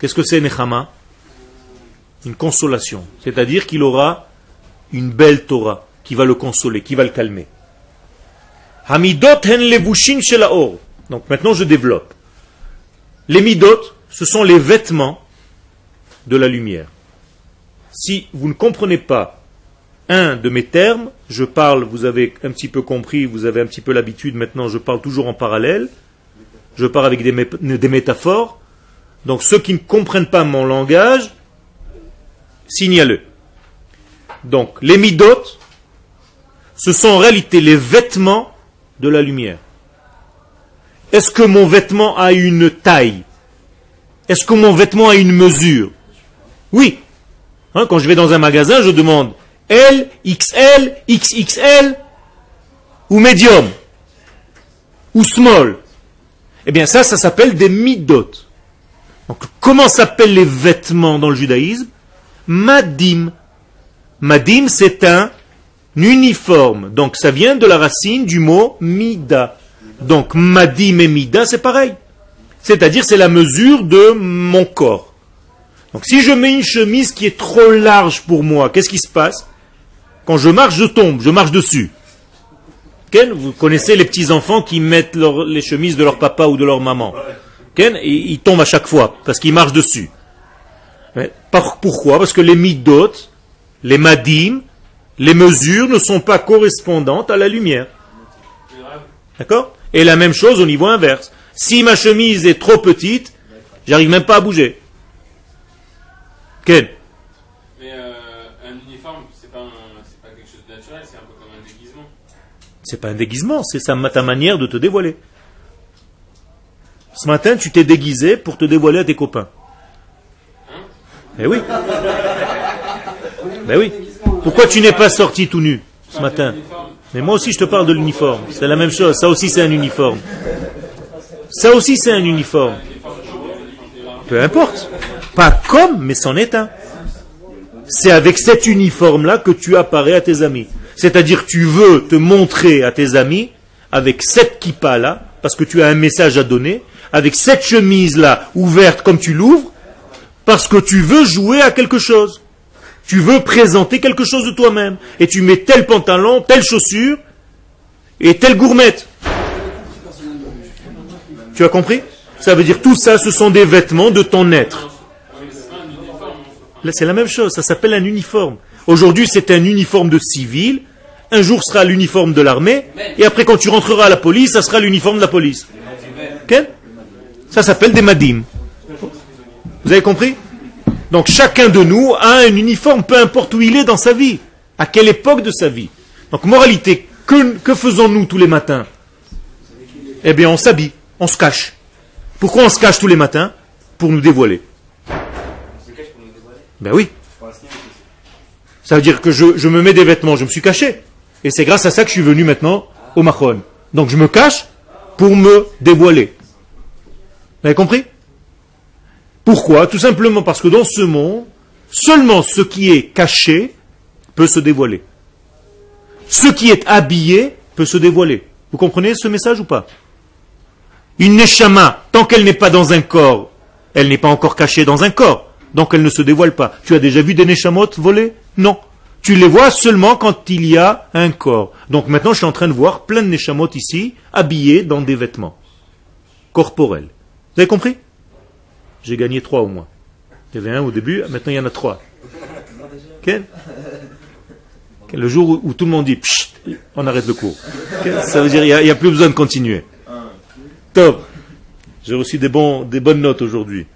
Qu'est-ce que c'est nechama? Une consolation. C'est-à-dire qu'il aura une belle Torah qui va le consoler, qui va le calmer. Hamidot hen levushin shelaor. Donc maintenant je développe. Les midot, ce sont les vêtements de la lumière. Si vous ne comprenez pas un de mes termes, je parle, vous avez un petit peu compris, vous avez un petit peu l'habitude, maintenant je parle toujours en parallèle, je parle avec des, métaphores, donc ceux qui ne comprennent pas mon langage, signalez. Donc les midot, ce sont en réalité les vêtements de la lumière. Est-ce que mon vêtement a une taille? Est-ce que mon vêtement a une mesure? Oui. Hein, quand je vais dans un magasin, je demande L, XL, XXL ou médium ou small. Eh bien ça, ça s'appelle des midot. Donc comment s'appellent les vêtements dans le judaïsme? Madim. Madim, c'est un uniforme. Donc ça vient de la racine du mot mida. Donc madim et mida, c'est pareil. C'est-à-dire c'est la mesure de mon corps. Donc si je mets une chemise qui est trop large pour moi, qu'est-ce qui se passe? Quand je marche, je tombe, je marche dessus. Vous connaissez les petits-enfants qui mettent les chemises de leur papa ou de leur maman. Et ils tombent à chaque fois parce qu'ils marchent dessus. pourquoi? Parce que les midot, les madim, les mesures ne sont pas correspondantes à la lumière. D'accord? Et la même chose au niveau inverse. Si ma chemise est trop petite, j'arrive même pas à bouger. Quel Mais euh, un uniforme, c'est pas, pas quelque chose de naturel, c'est un peu comme un déguisement. C'est pas un déguisement, c'est ta manière de te dévoiler. Ce matin, tu t'es déguisé pour te dévoiler à tes copains. Hein Eh oui. ben oui. Pourquoi tu n'es pas sorti tout nu ce matin Mais moi aussi je te parle de l'uniforme. C'est la même chose. Ça aussi c'est un uniforme. Ça aussi c'est un uniforme. Peu importe. Pas comme, mais c'en est un. C'est avec cet uniforme-là que tu apparais à tes amis. C'est-à-dire tu veux te montrer à tes amis avec cette kippa-là, parce que tu as un message à donner, avec cette chemise-là ouverte comme tu l'ouvres, parce que tu veux jouer à quelque chose. Tu veux présenter quelque chose de toi-même. Et tu mets tel pantalon, telle chaussure et telle gourmette. Tu as compris? Ça veut dire tout ça, ce sont des vêtements de ton être. Là, c'est la même chose, ça s'appelle un uniforme. Aujourd'hui, c'est un uniforme de civil. Un jour sera l'uniforme de l'armée. Et après, quand tu rentreras à la police, ça sera l'uniforme de la police. Ça s'appelle des madim. Vous avez compris? Donc chacun de nous a un uniforme, peu importe où il est dans sa vie, à quelle époque de sa vie. Donc moralité, que, faisons-nous tous les matins? Eh bien on s'habille, on se cache. Pourquoi on se cache tous les matins? Pour nous dévoiler. Ben oui. Ça veut dire que je, me mets des vêtements, je me suis caché. Et c'est grâce à ça que je suis venu maintenant au Mahon. Donc je me cache pour me dévoiler. Vous avez compris? Pourquoi? Tout simplement parce que dans ce monde, seulement ce qui est caché peut se dévoiler. Ce qui est habillé peut se dévoiler. Vous comprenez ce message ou pas? Une neshama, tant qu'elle n'est pas dans un corps, elle n'est pas encore cachée dans un corps, donc elle ne se dévoile pas. Tu as déjà vu des neshamot voler? Non. Tu les vois seulement quand il y a un corps. Donc maintenant, je suis en train de voir plein de neshamot ici, habillés dans des vêtements corporels. Vous avez compris? J'ai gagné trois au moins. Il y avait un au début, maintenant il y en a trois. Le jour où, tout le monde dit on arrête le cours. Ça veut dire qu'il n'y a, plus besoin de continuer. Top. J'ai reçu des, bons, des bonnes notes aujourd'hui.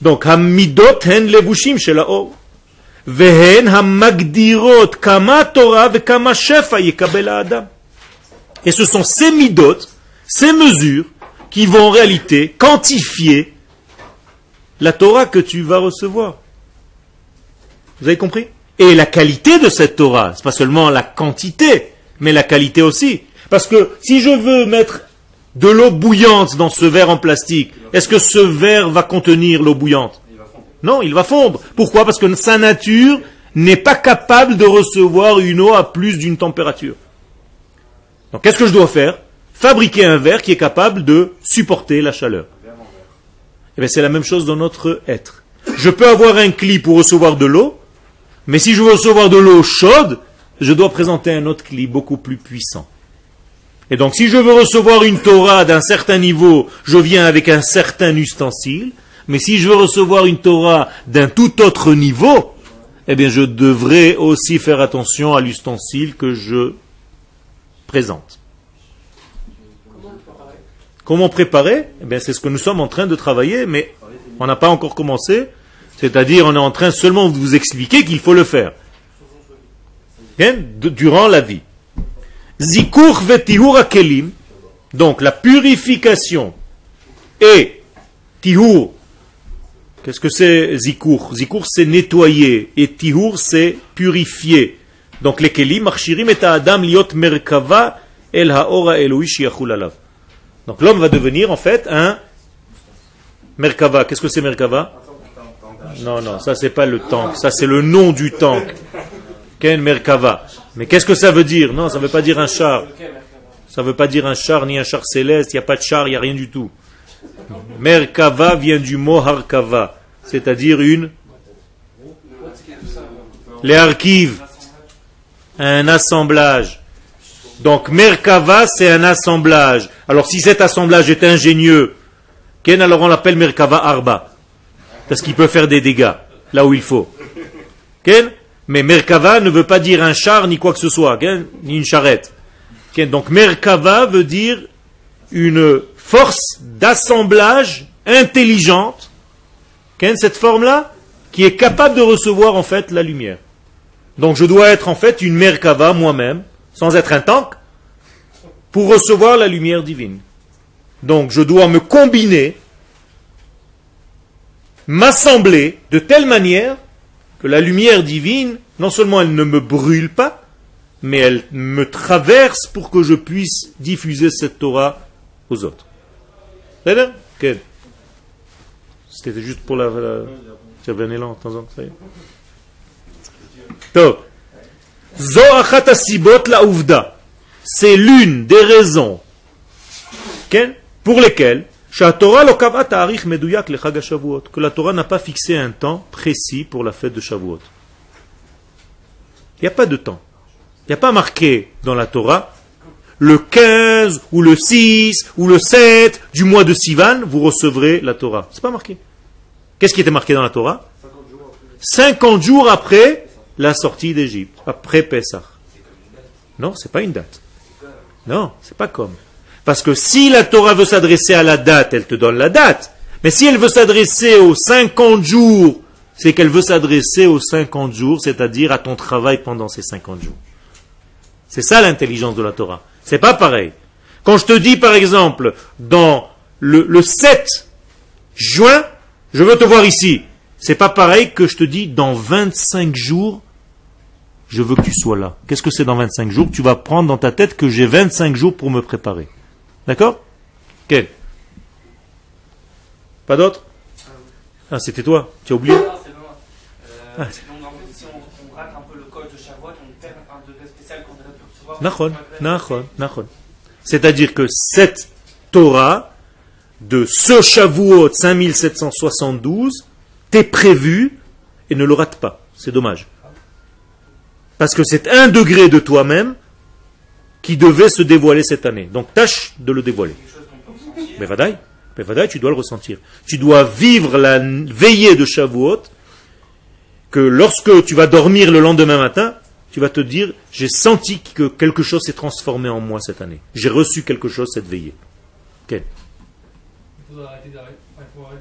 Donc, hamidot hen levushim shel Et ce sont ces midot, ces mesures, qui vont en réalité quantifier la Torah que tu vas recevoir. Vous avez compris? Et la qualité de cette Torah, c'est pas seulement la quantité, mais la qualité aussi. Parce que si je veux mettre de l'eau bouillante dans ce verre en plastique, est-ce que ce verre va contenir l'eau bouillante? Non, il va fondre. Pourquoi? Parce que sa nature n'est pas capable de recevoir une eau à plus d'une température. Donc qu'est-ce que je dois faire? Fabriquer un verre qui est capable de supporter la chaleur. Eh bien, c'est la même chose dans notre être. Je peux avoir un cli pour recevoir de l'eau, mais si je veux recevoir de l'eau chaude, je dois présenter un autre cli beaucoup plus puissant. Et donc, si je veux recevoir une Torah d'un certain niveau, je viens avec un certain ustensile. Mais si je veux recevoir une Torah d'un tout autre niveau, eh bien, je devrais aussi faire attention à l'ustensile que je présente. Comment préparer? Eh bien, c'est ce que nous sommes en train de travailler, mais on n'a pas encore commencé. C'est-à-dire, on est en train seulement de vous expliquer qu'il faut le faire. Hein, durant la vie. Zikur akelim, donc la purification et tihur. Qu'est-ce que c'est zikur Zikur c'est nettoyer et tihur c'est purifier. Donc les kelim marchirim et adam liot merkava el haora alav. Donc l'homme va devenir en fait un merkava. Qu'est-ce que c'est merkava? Non, non, ça c'est pas le tank, ça c'est le nom du tank. Ken merkava. Mais qu'est-ce que ça veut dire? Non, ça ne veut pas dire un char. Ça ne veut pas dire un char ni un char céleste, il n'y a pas de char, il n'y a rien du tout. Merkava vient du mot harkava, c'est-à-dire une. Les archives, un assemblage. Donc Merkava, c'est un assemblage. Alors si cet assemblage est ingénieux, Ken alors on l'appelle Merkava Arba. Parce qu'il peut faire des dégâts là où il faut. Mais Merkava ne veut pas dire un char ni quoi que ce soit, ni une charrette. Donc Merkava veut dire une force d'assemblage intelligente, cette forme-là, qui est capable de recevoir en fait la lumière. Donc je dois être en fait une Merkava moi-même, sans être un tank, pour recevoir la lumière divine. Donc je dois me combiner, m'assembler de telle manière que la lumière divine, non seulement elle ne me brûle pas, mais elle me traverse pour que je puisse diffuser cette Torah aux autres. C'était juste pour la... J'avais un élan de temps en temps. C'est l'une des raisons pour lesquelles que la Torah n'a pas fixé un temps précis pour la fête de Shavuot. Il n'y a pas de temps. Il n'y a pas marqué dans la Torah le 15 ou le 6 ou le 7 du mois de Sivan, vous recevrez la Torah. C'est pas marqué. Qu'est-ce qui était marqué dans la Torah? 50 jours après la sortie d'Égypte, après Pessah. Non, c'est pas une date. Non, c'est pas comme. Parce que si la Torah veut s'adresser à la date, elle te donne la date. Mais si elle veut s'adresser aux 50 jours, c'est qu'elle veut s'adresser aux 50 jours, c'est-à-dire à ton travail pendant ces 50 jours. C'est ça l'intelligence de la Torah. C'est pas pareil. Quand je te dis, par exemple, dans le, le 7 juin, je veux te voir ici. C'est pas pareil que je te dis dans 25 jours, je veux que tu sois là. Qu'est-ce que c'est dans 25 jours? Tu vas prendre dans ta tête que j'ai 25 jours pour me préparer. D'accord? Quel Pas d'autre Ah, c'était toi Tu as oublié? Ah. Donc en fait, si on, on, rate un peu le code de Shavuot, on perd un degré spécial qu'on aurait pu recevoir. Nachon, nachon, nachon. C'est-à-dire que cette Torah de ce Shavuot 5772 t'est prévu et ne le rate pas. C'est dommage. Parce que c'est un degré de toi-même qui devait se dévoiler cette année. Donc tâche de le dévoiler. Mais Vadaï, tu dois le ressentir. Tu dois vivre la veillée de Shavuot, que lorsque tu vas dormir le lendemain matin, tu vas te dire, j'ai senti que quelque chose s'est transformé en moi cette année. J'ai reçu quelque chose cette veillée. Quel Il faut arrêter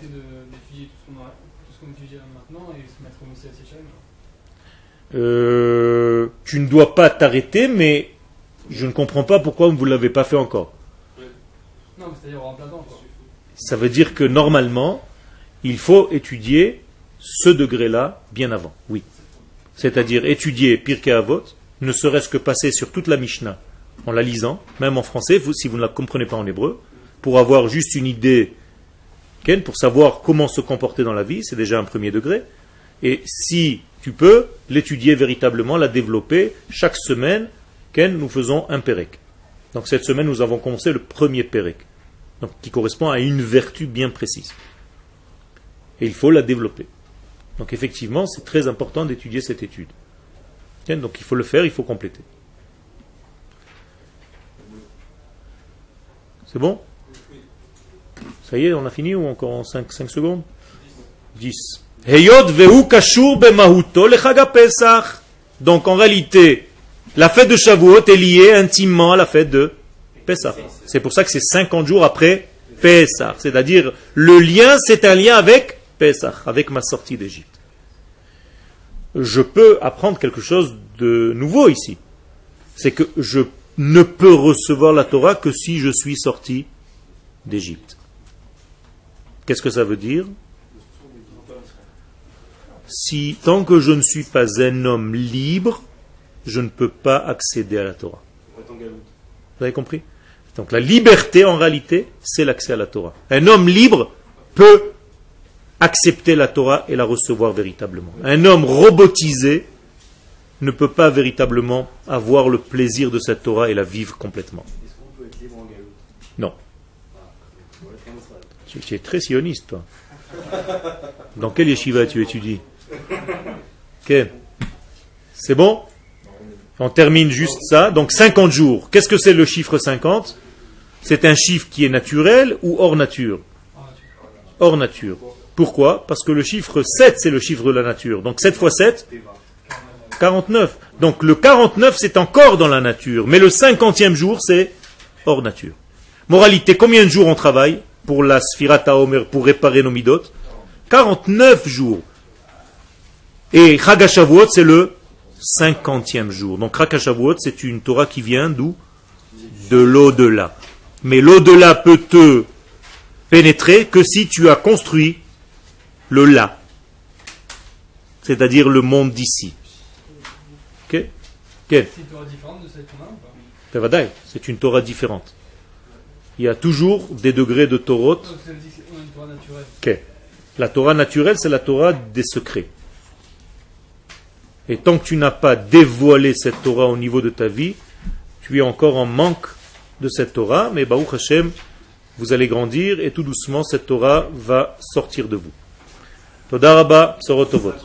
d'étudier tout ce qu'on étudie maintenant et se mettre au euh, tu ne dois pas t'arrêter, mais je ne comprends pas pourquoi vous ne l'avez pas fait encore. Ça veut dire que normalement, il faut étudier ce degré-là bien avant. Oui. C'est-à-dire étudier Pirkei Avot, ne serait-ce que passer sur toute la Mishnah en la lisant, même en français, si vous ne la comprenez pas en hébreu, pour avoir juste une idée, pour savoir comment se comporter dans la vie, c'est déjà un premier degré. Et si tu peux, l'étudier véritablement, la développer, chaque semaine, nous faisons un pérec. Donc cette semaine, nous avons commencé le premier pérec, donc, qui correspond à une vertu bien précise. Et il faut la développer. Donc effectivement, c'est très important d'étudier cette étude. Donc il faut le faire, il faut compléter. C'est bon? Ça y est, on a fini ou encore en 5, secondes? 10. Heyot vehu kashur bemahuto le Chag HaPesach. Donc en réalité, la fête de Shavuot est liée intimement à la fête de Pesach. C'est pour ça que c'est 50 jours après Pesach. C'est-à-dire, le lien, c'est un lien avec Pesach, avec ma sortie d'Égypte. Je peux apprendre quelque chose de nouveau ici. C'est que je ne peux recevoir la Torah que si je suis sorti d'Égypte. Qu'est-ce que ça veut dire? Si tant que je ne suis pas un homme libre, je ne peux pas accéder à la Torah. Vous avez compris? Donc la liberté, en réalité, c'est l'accès à la Torah. Un homme libre peut accepter la Torah et la recevoir véritablement. Un homme robotisé ne peut pas véritablement avoir le plaisir de cette Torah et la vivre complètement. Non. Tu, très sioniste, toi. Dans quel yeshiva tu étudies Ok. C'est bon On termine juste ça. Donc 50 jours. Qu'est-ce que c'est le chiffre 50 C'est un chiffre qui est naturel ou hors nature? Hors nature. Pourquoi Parce que le chiffre 7, c'est le chiffre de la nature. Donc 7 fois 7 49. Donc le 49, c'est encore dans la nature. Mais le 50e jour, c'est hors nature. Moralité, combien de jours on travaille pour la Sfirata Omer, pour réparer nos midotes 49 jours. Et Chagashavuot, c'est le 50e jour. Donc Chagashavuot, c'est une Torah qui vient d'où De l'au-delà. Mais l'au-delà peut te pénétrer que si tu as construit le là, c'est-à-dire le monde d'ici. C'est une Torah différente de celle qu'on a C'est une Torah différente. Il y a toujours des degrés de Torah. La Torah naturelle, c'est la Torah des secrets. Et tant que tu n'as pas dévoilé cette Torah au niveau de ta vie, tu es encore en manque de cette Torah, mais Baruch Hashem, vous allez grandir et tout doucement cette Torah va sortir de vous. תודה רבה, בשורות טובות.